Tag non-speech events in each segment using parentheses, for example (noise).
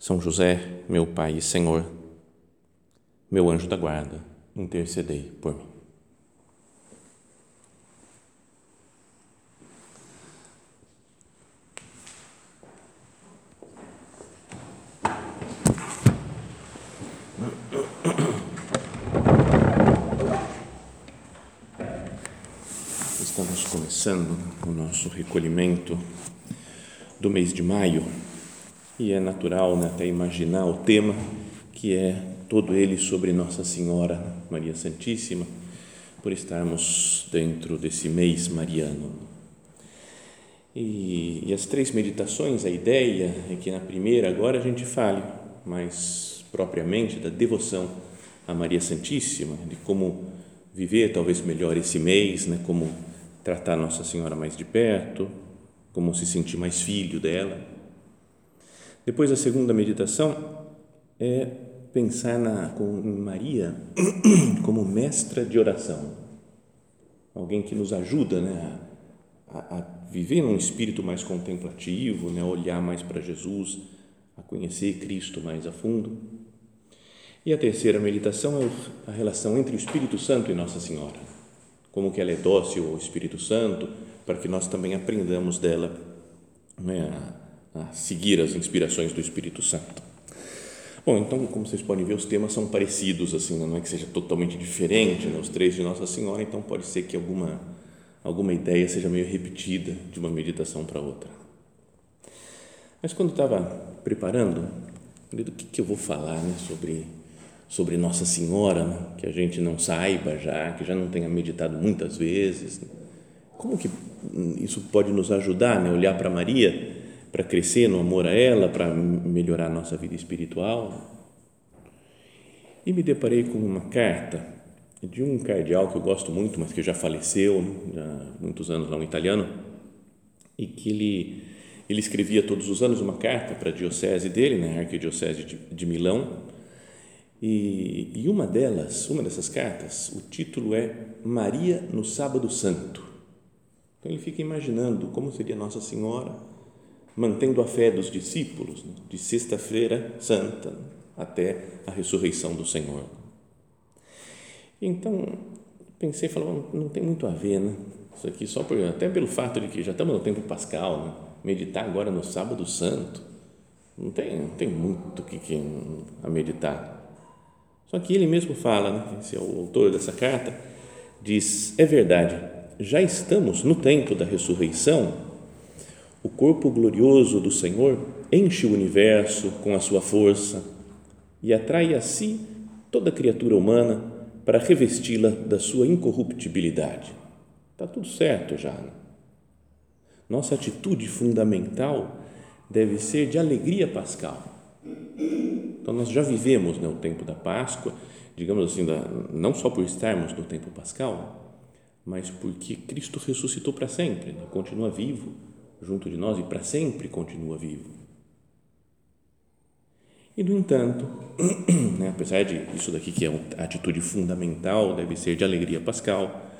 são José, meu Pai e Senhor, meu anjo da guarda, intercedei por mim. Estamos começando o nosso recolhimento do mês de maio e é natural né, até imaginar o tema que é todo ele sobre Nossa Senhora Maria Santíssima, por estarmos dentro desse mês mariano. E, e as três meditações, a ideia é que na primeira agora a gente fale mais propriamente da devoção a Maria Santíssima, de como viver talvez melhor esse mês, né, como tratar Nossa Senhora mais de perto, como se sentir mais filho dela depois, a segunda meditação é pensar na, com Maria (clears throat) como mestra de oração, alguém que nos ajuda né, a, a viver num espírito mais contemplativo, né, a olhar mais para Jesus, a conhecer Cristo mais a fundo. E a terceira meditação é a relação entre o Espírito Santo e Nossa Senhora, como que ela é dócil ao Espírito Santo, para que nós também aprendamos dela né, a seguir as inspirações do Espírito Santo. Bom, então, como vocês podem ver, os temas são parecidos, assim, né? não é que seja totalmente diferente, né? os três de Nossa Senhora, então pode ser que alguma, alguma ideia seja meio repetida de uma meditação para outra. Mas quando estava preparando, falei, do que, que eu vou falar né? sobre, sobre Nossa Senhora, né? que a gente não saiba já, que já não tenha meditado muitas vezes. Né? Como que isso pode nos ajudar, né? olhar para Maria para crescer no amor a ela, para melhorar a nossa vida espiritual. E me deparei com uma carta de um cardeal que eu gosto muito, mas que já faleceu há muitos anos lá, um italiano, e que ele, ele escrevia todos os anos uma carta para a diocese dele, né, a arquidiocese de, de Milão, e, e uma delas, uma dessas cartas, o título é Maria no Sábado Santo. Então ele fica imaginando como seria Nossa Senhora mantendo a fé dos discípulos de Sexta-feira Santa até a ressurreição do Senhor. Então, pensei, falava, não tem muito a ver, né? Isso aqui só por, até pelo fato de que já estamos no tempo pascal, né? meditar agora no sábado santo, não tem, não tem muito que, que a meditar. Só que ele mesmo fala, né? esse é o autor dessa carta, diz, é verdade, já estamos no tempo da ressurreição o corpo glorioso do Senhor enche o universo com a sua força e atrai a si toda criatura humana para revesti-la da sua incorruptibilidade. Está tudo certo já. Né? Nossa atitude fundamental deve ser de alegria pascal. Então, nós já vivemos né, o tempo da Páscoa, digamos assim, da, não só por estarmos no tempo pascal, mas porque Cristo ressuscitou para sempre, né, continua vivo junto de nós e para sempre continua vivo. E, no entanto, (clears throat) né, apesar de isso daqui que é a atitude fundamental, deve ser de alegria pascal,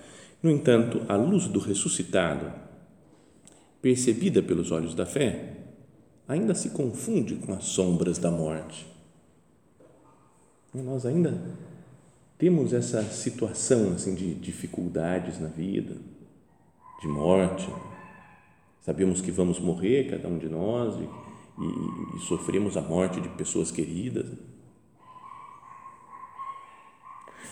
no entanto, a luz do ressuscitado, percebida pelos olhos da fé, ainda se confunde com as sombras da morte. E nós ainda temos essa situação assim de dificuldades na vida, de morte, Sabemos que vamos morrer, cada um de nós, e, e, e sofremos a morte de pessoas queridas.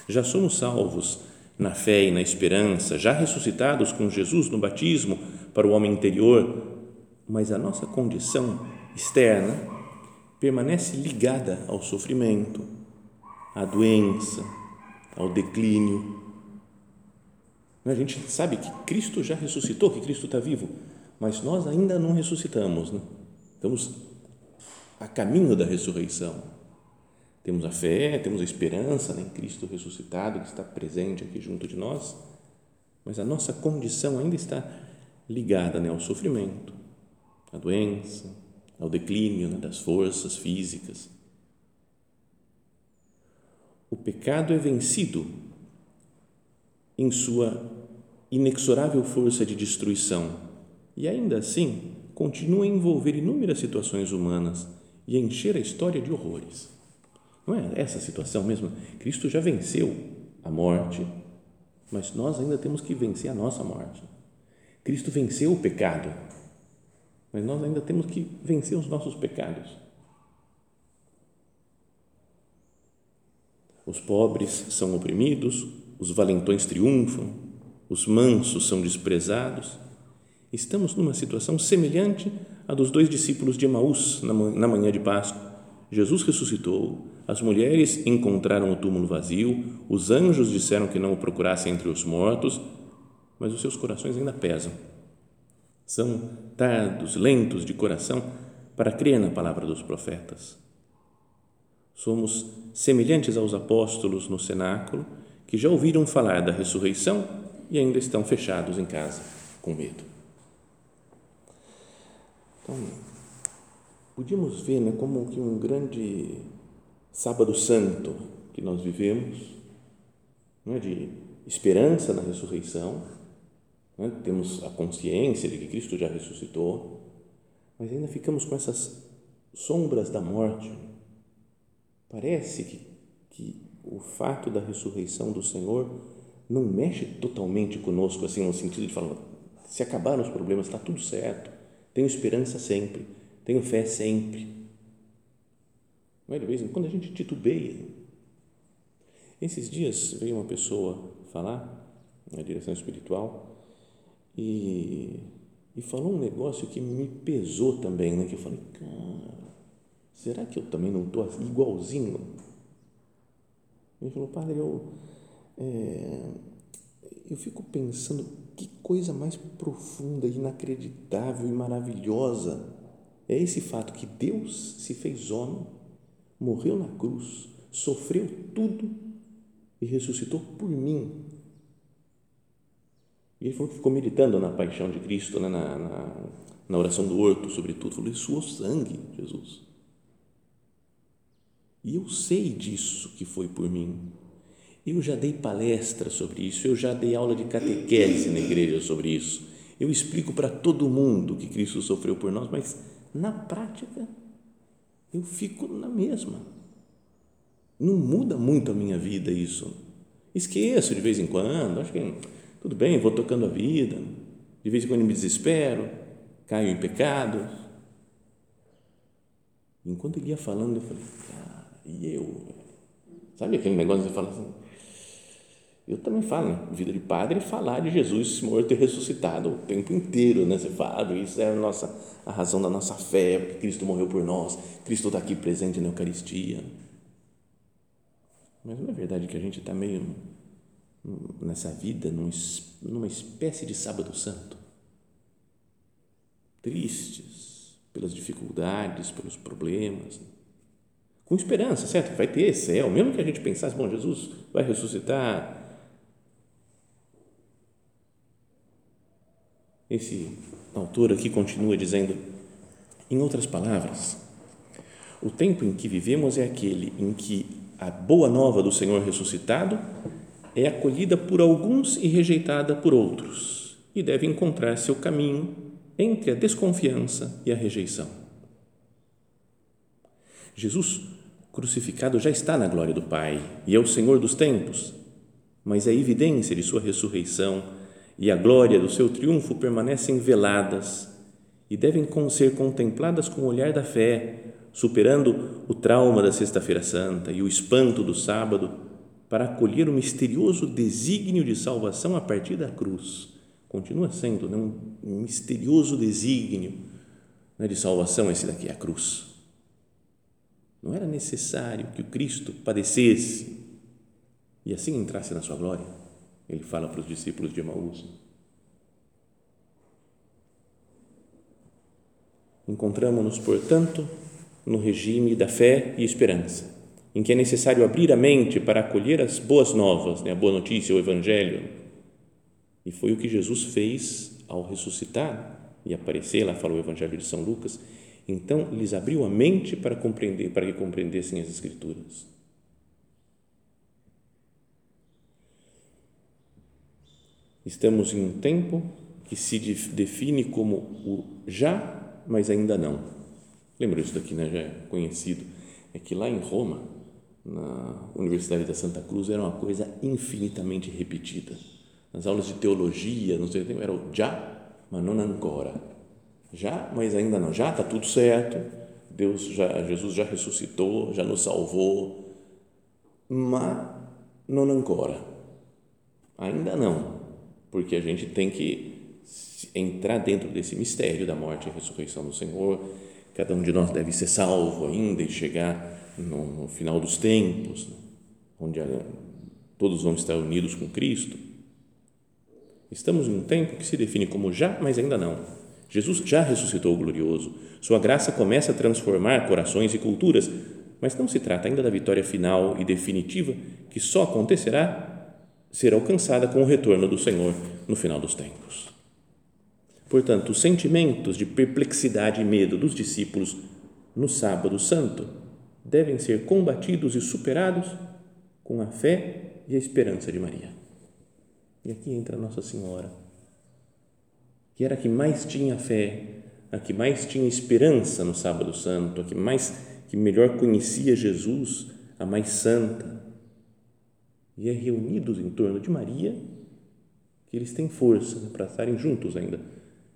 Já somos salvos na fé e na esperança, já ressuscitados com Jesus no batismo para o homem interior, mas a nossa condição externa permanece ligada ao sofrimento, à doença, ao declínio. A gente sabe que Cristo já ressuscitou, que Cristo está vivo, mas nós ainda não ressuscitamos, né? estamos a caminho da ressurreição. Temos a fé, temos a esperança né, em Cristo ressuscitado que está presente aqui junto de nós, mas a nossa condição ainda está ligada né, ao sofrimento, à doença, ao declínio né, das forças físicas. O pecado é vencido em sua inexorável força de destruição e ainda assim continua a envolver inúmeras situações humanas e a encher a história de horrores. Não é essa situação mesmo? Cristo já venceu a morte, mas nós ainda temos que vencer a nossa morte. Cristo venceu o pecado, mas nós ainda temos que vencer os nossos pecados. Os pobres são oprimidos, os valentões triunfam, os mansos são desprezados. Estamos numa situação semelhante à dos dois discípulos de Emaús na manhã de Páscoa. Jesus ressuscitou, as mulheres encontraram o túmulo vazio, os anjos disseram que não o procurassem entre os mortos, mas os seus corações ainda pesam. São tardos, lentos de coração para crer na palavra dos profetas. Somos semelhantes aos apóstolos no cenáculo que já ouviram falar da ressurreição e ainda estão fechados em casa com medo. Então, podíamos ver né, como que um grande sábado santo que nós vivemos, é, de esperança na ressurreição, é, temos a consciência de que Cristo já ressuscitou, mas ainda ficamos com essas sombras da morte. Parece que, que o fato da ressurreição do Senhor não mexe totalmente conosco, assim, no sentido de falar, se acabaram os problemas, está tudo certo, tenho esperança sempre, tenho fé sempre. Mas de vez em quando a gente titubeia. Esses dias veio uma pessoa falar na direção espiritual e, e falou um negócio que me pesou também, né? Que eu falei, cara, será que eu também não estou igualzinho ele falou, padre, eu, é, eu fico pensando que coisa mais profunda, inacreditável e maravilhosa é esse fato que Deus se fez homem, morreu na cruz, sofreu tudo e ressuscitou por mim. E ele falou que ficou meditando na paixão de Cristo, né, na, na, na oração do horto, sobretudo, falou: suou sangue, Jesus. E eu sei disso que foi por mim. Eu já dei palestra sobre isso, eu já dei aula de catequese na igreja sobre isso. Eu explico para todo mundo que Cristo sofreu por nós, mas na prática eu fico na mesma. Não muda muito a minha vida isso. Esqueço de vez em quando, acho que tudo bem, vou tocando a vida. De vez em quando me desespero, caio em pecados. Enquanto ele ia falando, eu falei, cara, e eu? Sabe aquele negócio que você fala assim? Eu também falo, né? vida de padre, falar de Jesus morto e ressuscitado o tempo inteiro, né? Você fala, isso é a nossa a razão da nossa fé, porque Cristo morreu por nós, Cristo está aqui presente na Eucaristia. Mas não é verdade que a gente está meio nessa vida numa espécie de sábado santo, tristes pelas dificuldades, pelos problemas, com esperança, certo? Vai ter céu, mesmo que a gente pensasse, bom, Jesus vai ressuscitar. Esse autor aqui continua dizendo, em outras palavras, o tempo em que vivemos é aquele em que a boa nova do Senhor ressuscitado é acolhida por alguns e rejeitada por outros, e deve encontrar seu caminho entre a desconfiança e a rejeição. Jesus crucificado já está na glória do Pai e é o Senhor dos tempos, mas a evidência de sua ressurreição e a glória do seu triunfo permanecem veladas e devem ser contempladas com o olhar da fé, superando o trauma da Sexta-feira Santa e o espanto do sábado, para acolher o misterioso desígnio de salvação a partir da cruz. Continua sendo né, um misterioso desígnio né, de salvação esse daqui, a cruz não era necessário que o Cristo padecesse e assim entrasse na sua glória? Ele fala para os discípulos de Emaús. Encontramos-nos, portanto, no regime da fé e esperança, em que é necessário abrir a mente para acolher as boas novas, né, a boa notícia, o Evangelho. E foi o que Jesus fez ao ressuscitar e aparecer, lá fala o Evangelho de São Lucas. Então, lhes abriu a mente para compreender, para que compreendessem as Escrituras. Estamos em um tempo que se define como o já, mas ainda não. Lembra isso daqui, né? Já é conhecido. É que lá em Roma, na Universidade da Santa Cruz, era uma coisa infinitamente repetida. Nas aulas de teologia, não sei, era o já, mas não ancora. Já, mas ainda não. Já está tudo certo. Deus já, Jesus já ressuscitou, já nos salvou, mas não ancora. Ainda não porque a gente tem que entrar dentro desse mistério da morte e ressurreição do Senhor. Cada um de nós deve ser salvo ainda e chegar no, no final dos tempos, né? onde a, todos vão estar unidos com Cristo. Estamos em um tempo que se define como já, mas ainda não. Jesus já ressuscitou glorioso. Sua graça começa a transformar corações e culturas, mas não se trata ainda da vitória final e definitiva que só acontecerá ser alcançada com o retorno do Senhor no final dos tempos. Portanto, os sentimentos de perplexidade e medo dos discípulos no Sábado Santo devem ser combatidos e superados com a fé e a esperança de Maria. E aqui entra Nossa Senhora, que era a que mais tinha fé, a que mais tinha esperança no Sábado Santo, a que mais que melhor conhecia Jesus, a mais santa, e é reunidos em torno de Maria que eles têm força né, para estarem juntos ainda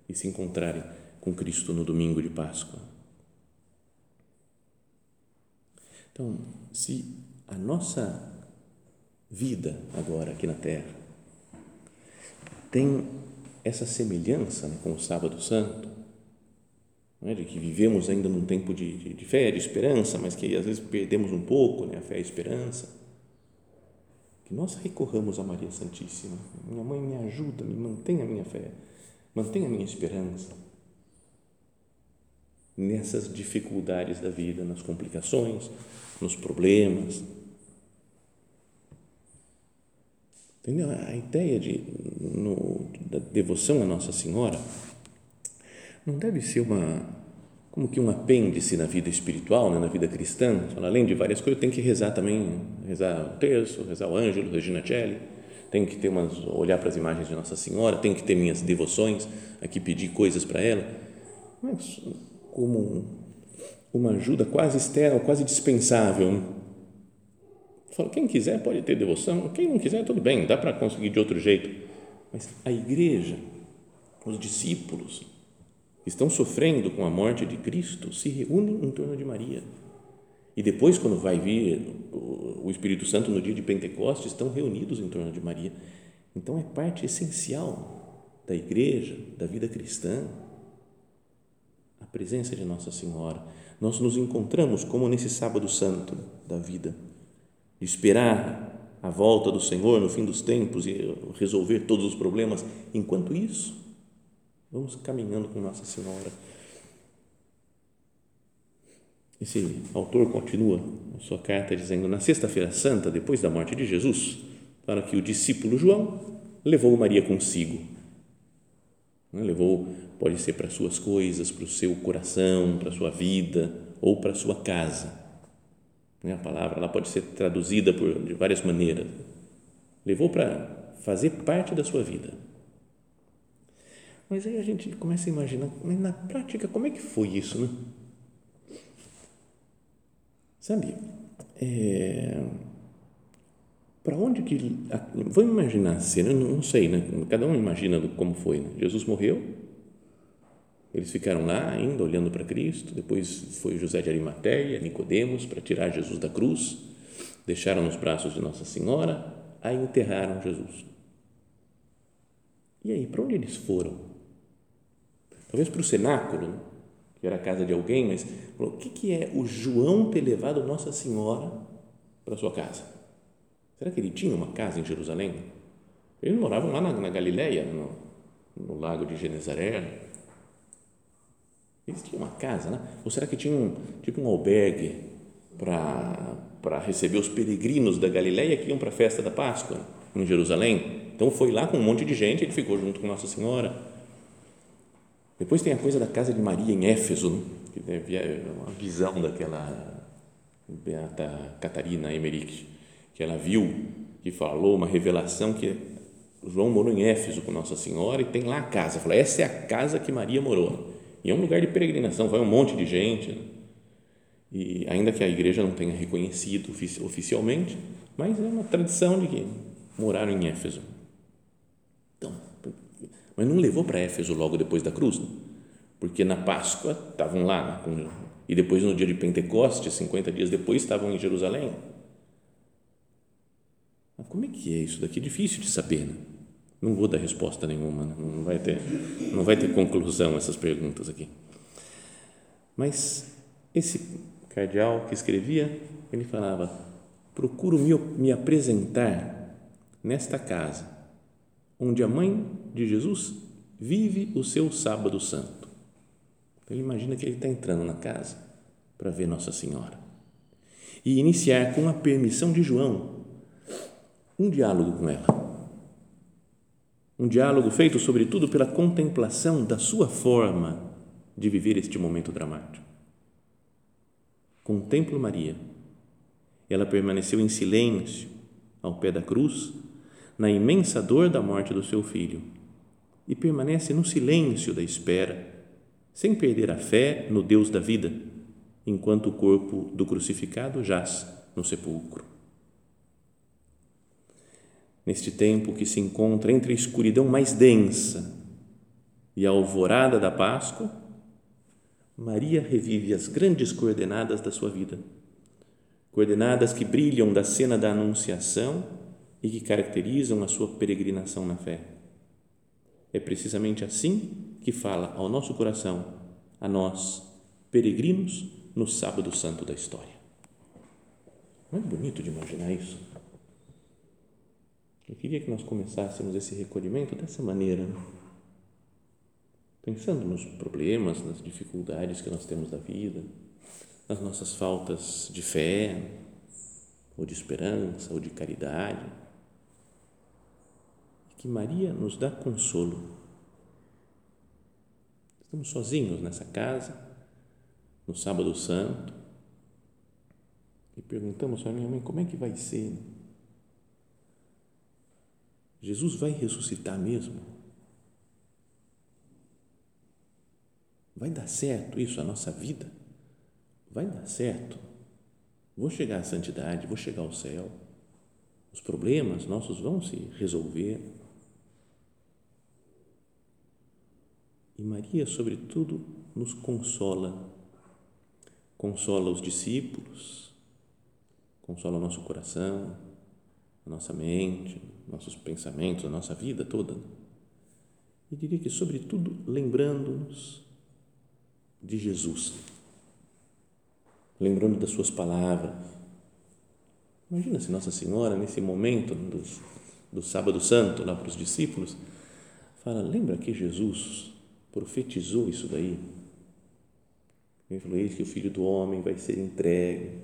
e se encontrarem com Cristo no domingo de Páscoa. Então, se a nossa vida agora aqui na Terra tem essa semelhança né, com o Sábado Santo, é, de que vivemos ainda num tempo de, de, de, fé, de esperança, mas que às vezes perdemos um pouco né, a fé e a esperança nós recorramos a Maria Santíssima. Minha mãe me ajuda, me mantém a minha fé, mantém a minha esperança. Nessas dificuldades da vida, nas complicações, nos problemas. Entendeu? A ideia de, no, da devoção à Nossa Senhora não deve ser uma como que um apêndice na vida espiritual, né, na vida cristã. Além de várias coisas, tem que rezar também, rezar o terço, rezar o ângelo, Regina Celli, tem que ter umas, olhar para as imagens de Nossa Senhora, tem que ter minhas devoções, aqui pedir coisas para ela, mas como uma ajuda quase externa, quase dispensável. Né? Quem quiser pode ter devoção, quem não quiser, tudo bem, dá para conseguir de outro jeito. Mas a igreja, os discípulos, estão sofrendo com a morte de Cristo se reúnem em torno de Maria. E depois, quando vai vir o Espírito Santo no dia de Pentecostes, estão reunidos em torno de Maria. Então, é parte essencial da igreja, da vida cristã, a presença de Nossa Senhora. Nós nos encontramos como nesse sábado santo da vida, de esperar a volta do Senhor no fim dos tempos e resolver todos os problemas. Enquanto isso, Vamos caminhando com Nossa Senhora. Esse autor continua a sua carta dizendo: na Sexta-feira Santa, depois da morte de Jesus, para que o discípulo João levou Maria consigo. Né, levou, pode ser para suas coisas, para o seu coração, para a sua vida ou para a sua casa. Né, a palavra ela pode ser traduzida por, de várias maneiras. Levou para fazer parte da sua vida mas aí a gente começa a imaginar, mas na prática, como é que foi isso, né? Sabe, é, para onde que. Vamos imaginar a cena, não sei, né? Cada um imagina como foi. Né? Jesus morreu, eles ficaram lá ainda olhando para Cristo. Depois foi José de Arimateia, Nicodemos, para tirar Jesus da cruz. Deixaram nos braços de Nossa Senhora, aí enterraram Jesus. E aí, para onde eles foram? Talvez para o cenáculo, que era a casa de alguém, mas falou, o que, que é o João ter levado Nossa Senhora para sua casa? Será que ele tinha uma casa em Jerusalém? Eles moravam lá na, na Galileia, no, no lago de Genezaré. Eles tinham uma casa, né? Ou será que tinha um, tipo um albergue para receber os peregrinos da Galileia que iam para a festa da Páscoa em Jerusalém. Então foi lá com um monte de gente, ele ficou junto com Nossa Senhora. Depois tem a coisa da casa de Maria em Éfeso, que é uma visão daquela Beata Catarina Emmerich, que ela viu, que falou uma revelação que João morou em Éfeso com Nossa Senhora e tem lá a casa. Falou, essa é a casa que Maria morou. E é um lugar de peregrinação, vai um monte de gente. Né? E ainda que a igreja não tenha reconhecido oficialmente, mas é uma tradição de que moraram em Éfeso. Mas não levou para Éfeso logo depois da cruz, não? porque na Páscoa estavam lá, né? e depois no dia de Pentecostes, 50 dias depois, estavam em Jerusalém. Mas como é que é isso daqui? É difícil de saber, né? Não vou dar resposta nenhuma, né? não vai ter, não vai ter conclusão essas perguntas aqui. Mas esse cardeal que escrevia, ele falava: procuro me, me apresentar nesta casa, onde a mãe de Jesus vive o seu sábado santo. Então, ele imagina que ele está entrando na casa para ver Nossa Senhora e iniciar com a permissão de João um diálogo com ela um diálogo feito, sobretudo, pela contemplação da sua forma de viver este momento dramático. Contemplo Maria. Ela permaneceu em silêncio ao pé da cruz, na imensa dor da morte do seu filho, e permanece no silêncio da espera, sem perder a fé no Deus da vida, enquanto o corpo do crucificado jaz no sepulcro. Neste tempo que se encontra entre a escuridão mais densa e a alvorada da Páscoa, Maria revive as grandes coordenadas da sua vida, coordenadas que brilham da cena da Anunciação e que caracterizam a sua peregrinação na fé. É precisamente assim que fala ao nosso coração, a nós, peregrinos, no sábado santo da história. Não é bonito de imaginar isso? Eu queria que nós começássemos esse recolhimento dessa maneira, né? pensando nos problemas, nas dificuldades que nós temos da vida, nas nossas faltas de fé, ou de esperança, ou de caridade. Que Maria nos dá consolo. Estamos sozinhos nessa casa, no Sábado Santo, e perguntamos a minha mãe como é que vai ser Jesus vai ressuscitar mesmo? Vai dar certo isso, a nossa vida? Vai dar certo? Vou chegar à santidade, vou chegar ao céu. Os problemas nossos vão se resolver. E Maria, sobretudo, nos consola. Consola os discípulos, consola o nosso coração, a nossa mente, nossos pensamentos, a nossa vida toda. E diria que, sobretudo, lembrando-nos de Jesus, lembrando das Suas palavras. Imagina se Nossa Senhora, nesse momento do, do Sábado Santo, lá para os discípulos, fala: lembra que Jesus profetizou isso daí? Ele falou: Eis que o filho do homem vai ser entregue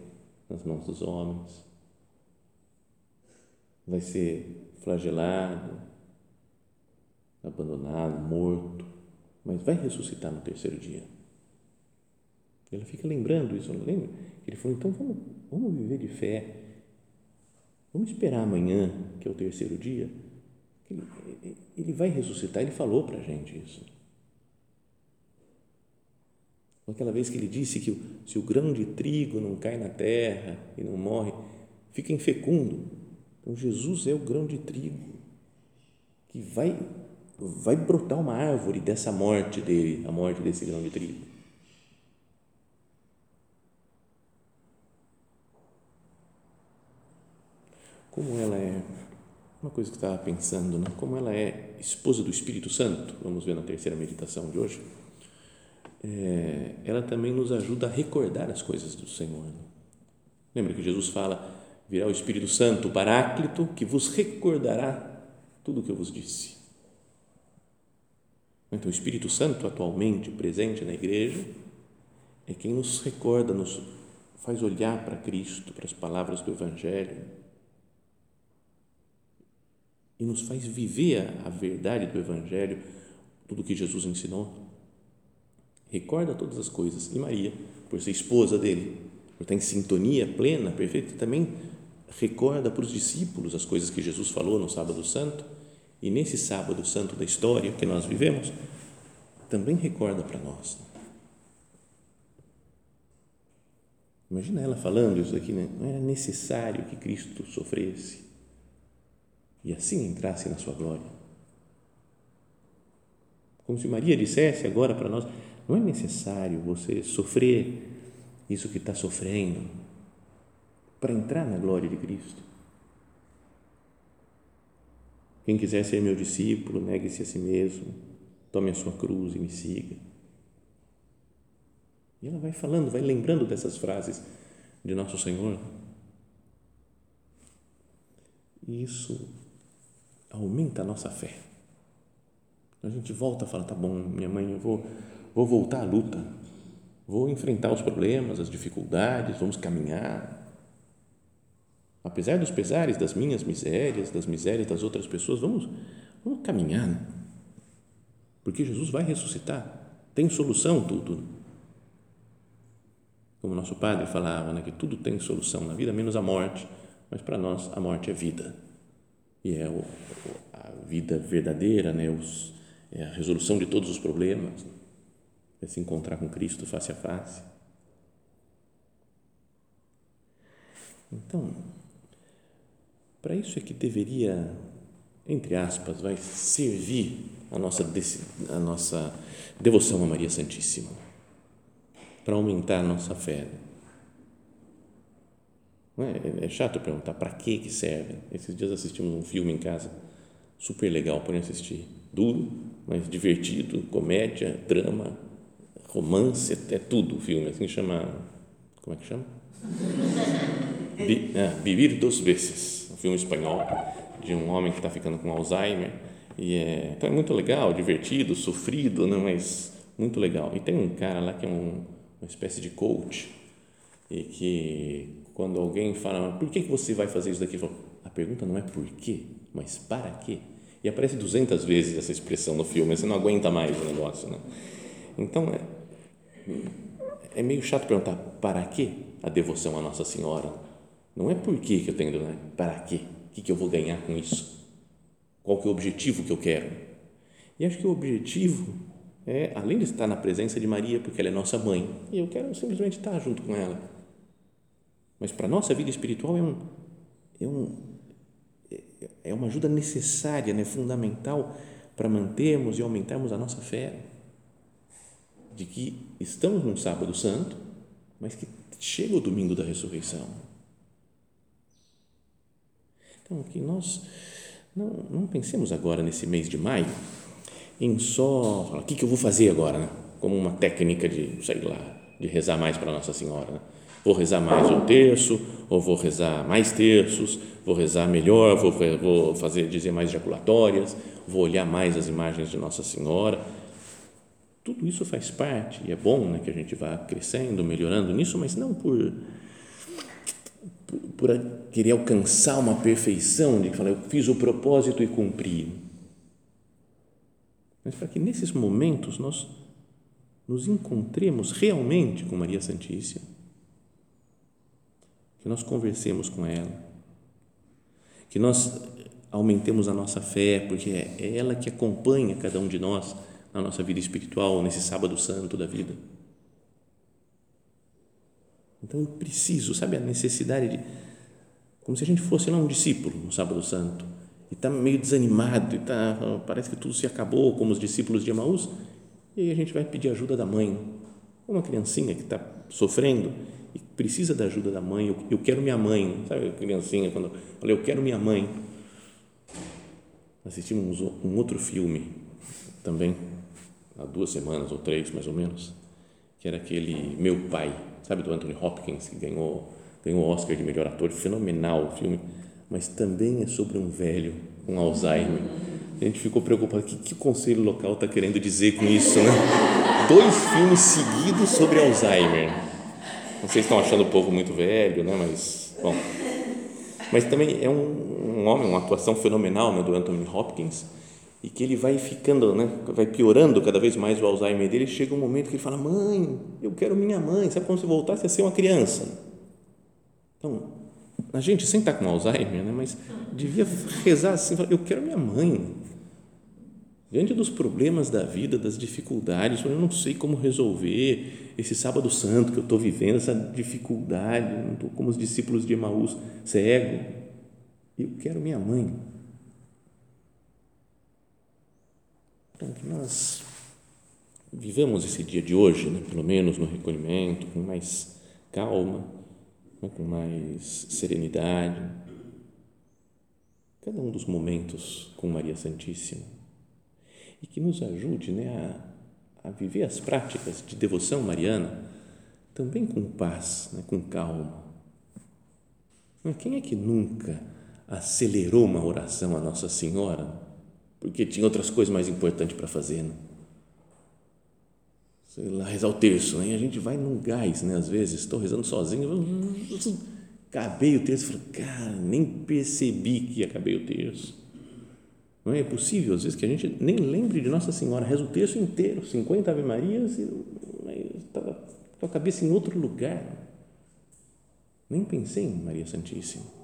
nas mãos dos homens vai ser flagelado, abandonado, morto, mas vai ressuscitar no terceiro dia. Ela fica lembrando isso, não lembra? Ele falou: então vamos, vamos viver de fé, vamos esperar amanhã, que é o terceiro dia. Ele, ele vai ressuscitar, ele falou para a gente isso. Aquela vez que ele disse que se o grão de trigo não cai na terra e não morre, fica infecundo então, Jesus é o grão de trigo que vai, vai brotar uma árvore dessa morte dele, a morte desse grão de trigo. Como ela é, uma coisa que estava pensando, né? como ela é esposa do Espírito Santo, vamos ver na terceira meditação de hoje, é, ela também nos ajuda a recordar as coisas do Senhor. Né? Lembra que Jesus fala virá o Espírito Santo, o Paráclito, que vos recordará tudo o que eu vos disse. Então, o Espírito Santo, atualmente presente na igreja, é quem nos recorda, nos faz olhar para Cristo, para as palavras do Evangelho e nos faz viver a verdade do Evangelho, tudo que Jesus ensinou. Recorda todas as coisas. E Maria, por ser esposa dele, por estar em sintonia plena, perfeita, também recorda para os discípulos as coisas que Jesus falou no Sábado Santo. E nesse Sábado Santo da história que nós vivemos, também recorda para nós. Imagina ela falando isso aqui, né? não era necessário que Cristo sofresse e assim entrasse na sua glória. Como se Maria dissesse agora para nós: não é necessário você sofrer isso que está sofrendo para entrar na glória de Cristo. Quem quiser ser meu discípulo, negue-se a si mesmo, tome a sua cruz e me siga. E ela vai falando, vai lembrando dessas frases de Nosso Senhor. E isso aumenta a nossa fé. A gente volta a falar, tá bom, minha mãe, eu vou, vou voltar à luta, vou enfrentar os problemas, as dificuldades, vamos caminhar. Apesar dos pesares, das minhas misérias, das misérias das outras pessoas, vamos, vamos caminhar. Né? Porque Jesus vai ressuscitar, tem solução tudo como nosso padre falava, né, que tudo tem solução na vida, menos a morte, mas para nós a morte é vida. E é o, a vida verdadeira, né, os, é a resolução de todos os problemas, é se encontrar com Cristo face a face. Então, para isso é que deveria, entre aspas, vai servir a nossa, a nossa devoção a Maria Santíssima para aumentar a nossa fé. É, é, chato perguntar para que que serve. Esses dias assistimos um filme em casa, super legal, podem assistir. Duro, mas divertido, comédia, drama, romance, até tudo o filme, assim chama, como é que chama? (laughs) ah, Vivir dos vezes, um filme espanhol de um homem que está ficando com Alzheimer e é, então é muito legal, divertido, sofrido, né, mas muito legal. E tem um cara lá que é um uma espécie de coach, e que quando alguém fala, por que, que você vai fazer isso daqui? Falo, a pergunta não é por quê, mas para quê? E aparece 200 vezes essa expressão no filme, você não aguenta mais o negócio, né? Então, é, é meio chato perguntar para quê a devoção à Nossa Senhora. Não é por que eu tenho, né? para quê? O que, que eu vou ganhar com isso? Qual que é o objetivo que eu quero? E acho que o objetivo é, além de estar na presença de Maria, porque ela é nossa mãe, e eu quero simplesmente estar junto com ela. Mas para a nossa vida espiritual é, um, é, um, é uma ajuda necessária, né, fundamental para mantermos e aumentarmos a nossa fé. De que estamos num sábado santo, mas que chega o domingo da ressurreição. Então, que nós não, não pensemos agora nesse mês de maio em só, o que, que eu vou fazer agora, né? como uma técnica de, sei lá, de rezar mais para Nossa Senhora. Né? Vou rezar mais um terço, ou vou rezar mais terços, vou rezar melhor, vou, vou fazer, dizer mais ejaculatórias, vou olhar mais as imagens de Nossa Senhora. Tudo isso faz parte e é bom né, que a gente vá crescendo, melhorando nisso, mas não por, por, por querer alcançar uma perfeição de falar, eu fiz o propósito e cumpri. Mas para que nesses momentos nós nos encontremos realmente com Maria Santíssima, que nós conversemos com ela, que nós aumentemos a nossa fé, porque é ela que acompanha cada um de nós na nossa vida espiritual, nesse sábado santo da vida. Então eu preciso, sabe, a necessidade de, como se a gente fosse lá um discípulo no sábado santo, e está meio desanimado, e tá, parece que tudo se acabou, como os discípulos de Emaús, e aí a gente vai pedir ajuda da mãe. Uma criancinha que está sofrendo e precisa da ajuda da mãe, eu, eu quero minha mãe, sabe a criancinha, quando fala, eu quero minha mãe. Assistimos um outro filme também, há duas semanas ou três mais ou menos, que era aquele Meu Pai, sabe, do Anthony Hopkins, que ganhou, ganhou o Oscar de melhor ator, fenomenal o filme mas também é sobre um velho com Alzheimer. A gente ficou preocupado, que, que o conselho local está querendo dizer com isso, né? Dois filmes seguidos sobre Alzheimer. Vocês estão achando o povo muito velho, né? Mas, bom. Mas também é um, um homem, uma atuação fenomenal né, do Anthony Hopkins e que ele vai ficando, né, vai piorando cada vez mais o Alzheimer dele. Chega um momento que ele fala: Mãe, eu quero minha mãe. Sabe como se voltasse a ser uma criança? Então, a gente sem estar com Alzheimer, né, mas devia rezar assim: Eu quero minha mãe. Diante dos problemas da vida, das dificuldades, eu não sei como resolver esse sábado santo que eu estou vivendo, essa dificuldade, não estou como os discípulos de Emaús, cego. Eu quero minha mãe. Então, que nós vivamos esse dia de hoje, né, pelo menos no recolhimento, com mais calma, né, com mais serenidade. Cada um dos momentos com Maria Santíssima. E que nos ajude né, a, a viver as práticas de devoção mariana também com paz, né, com calma. Quem é que nunca acelerou uma oração a Nossa Senhora porque tinha outras coisas mais importantes para fazer? Né? Sei lá, rezar o terço, né? a gente vai num gás, né? às vezes, estou rezando sozinho, acabei o terço, falo, cara, nem percebi que acabei o terço não é possível, às vezes, que a gente nem lembre de Nossa Senhora, reza o texto inteiro, 50 Ave Marias, e está com a cabeça em outro lugar. Nem pensei em Maria Santíssima.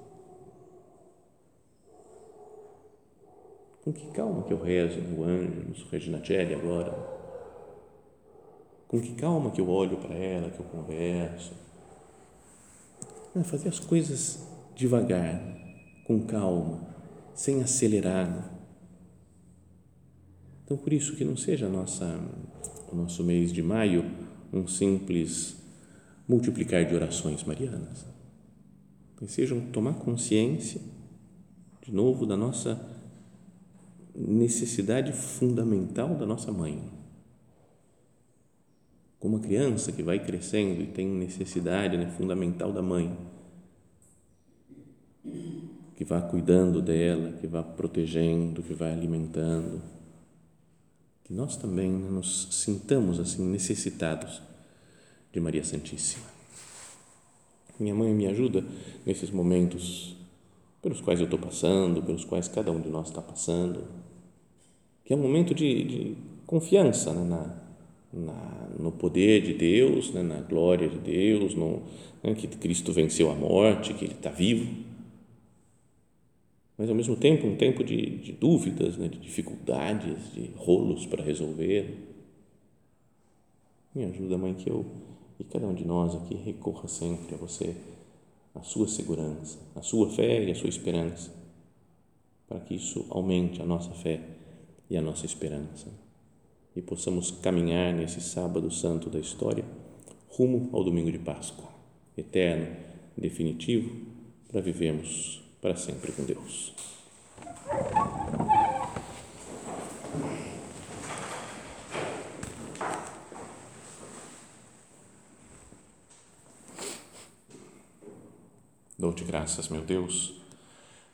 Com que calma que eu rezo no Ângelus, Regina Celli agora. Com que calma que eu olho para ela, que eu converso. É fazer as coisas devagar, com calma, sem acelerar então, por isso que não seja nossa, o nosso mês de maio um simples multiplicar de orações marianas. Que sejam tomar consciência, de novo, da nossa necessidade fundamental da nossa mãe. Como uma criança que vai crescendo e tem necessidade né, fundamental da mãe, que vá cuidando dela, que vá protegendo, que vá alimentando que nós também nos sintamos assim necessitados de Maria Santíssima. Minha mãe me ajuda nesses momentos pelos quais eu estou passando, pelos quais cada um de nós está passando, que é um momento de, de confiança né, na, na, no poder de Deus, né, na glória de Deus, no, né, que Cristo venceu a morte, que Ele está vivo mas ao mesmo tempo um tempo de, de dúvidas, né, de dificuldades, de rolos para resolver. Me ajuda, mãe, que eu e cada um de nós aqui recorra sempre a você, a sua segurança, a sua fé e a sua esperança, para que isso aumente a nossa fé e a nossa esperança e possamos caminhar nesse sábado santo da história rumo ao domingo de Páscoa, eterno, definitivo, para vivermos para sempre com Deus. Dou-te graças, meu Deus,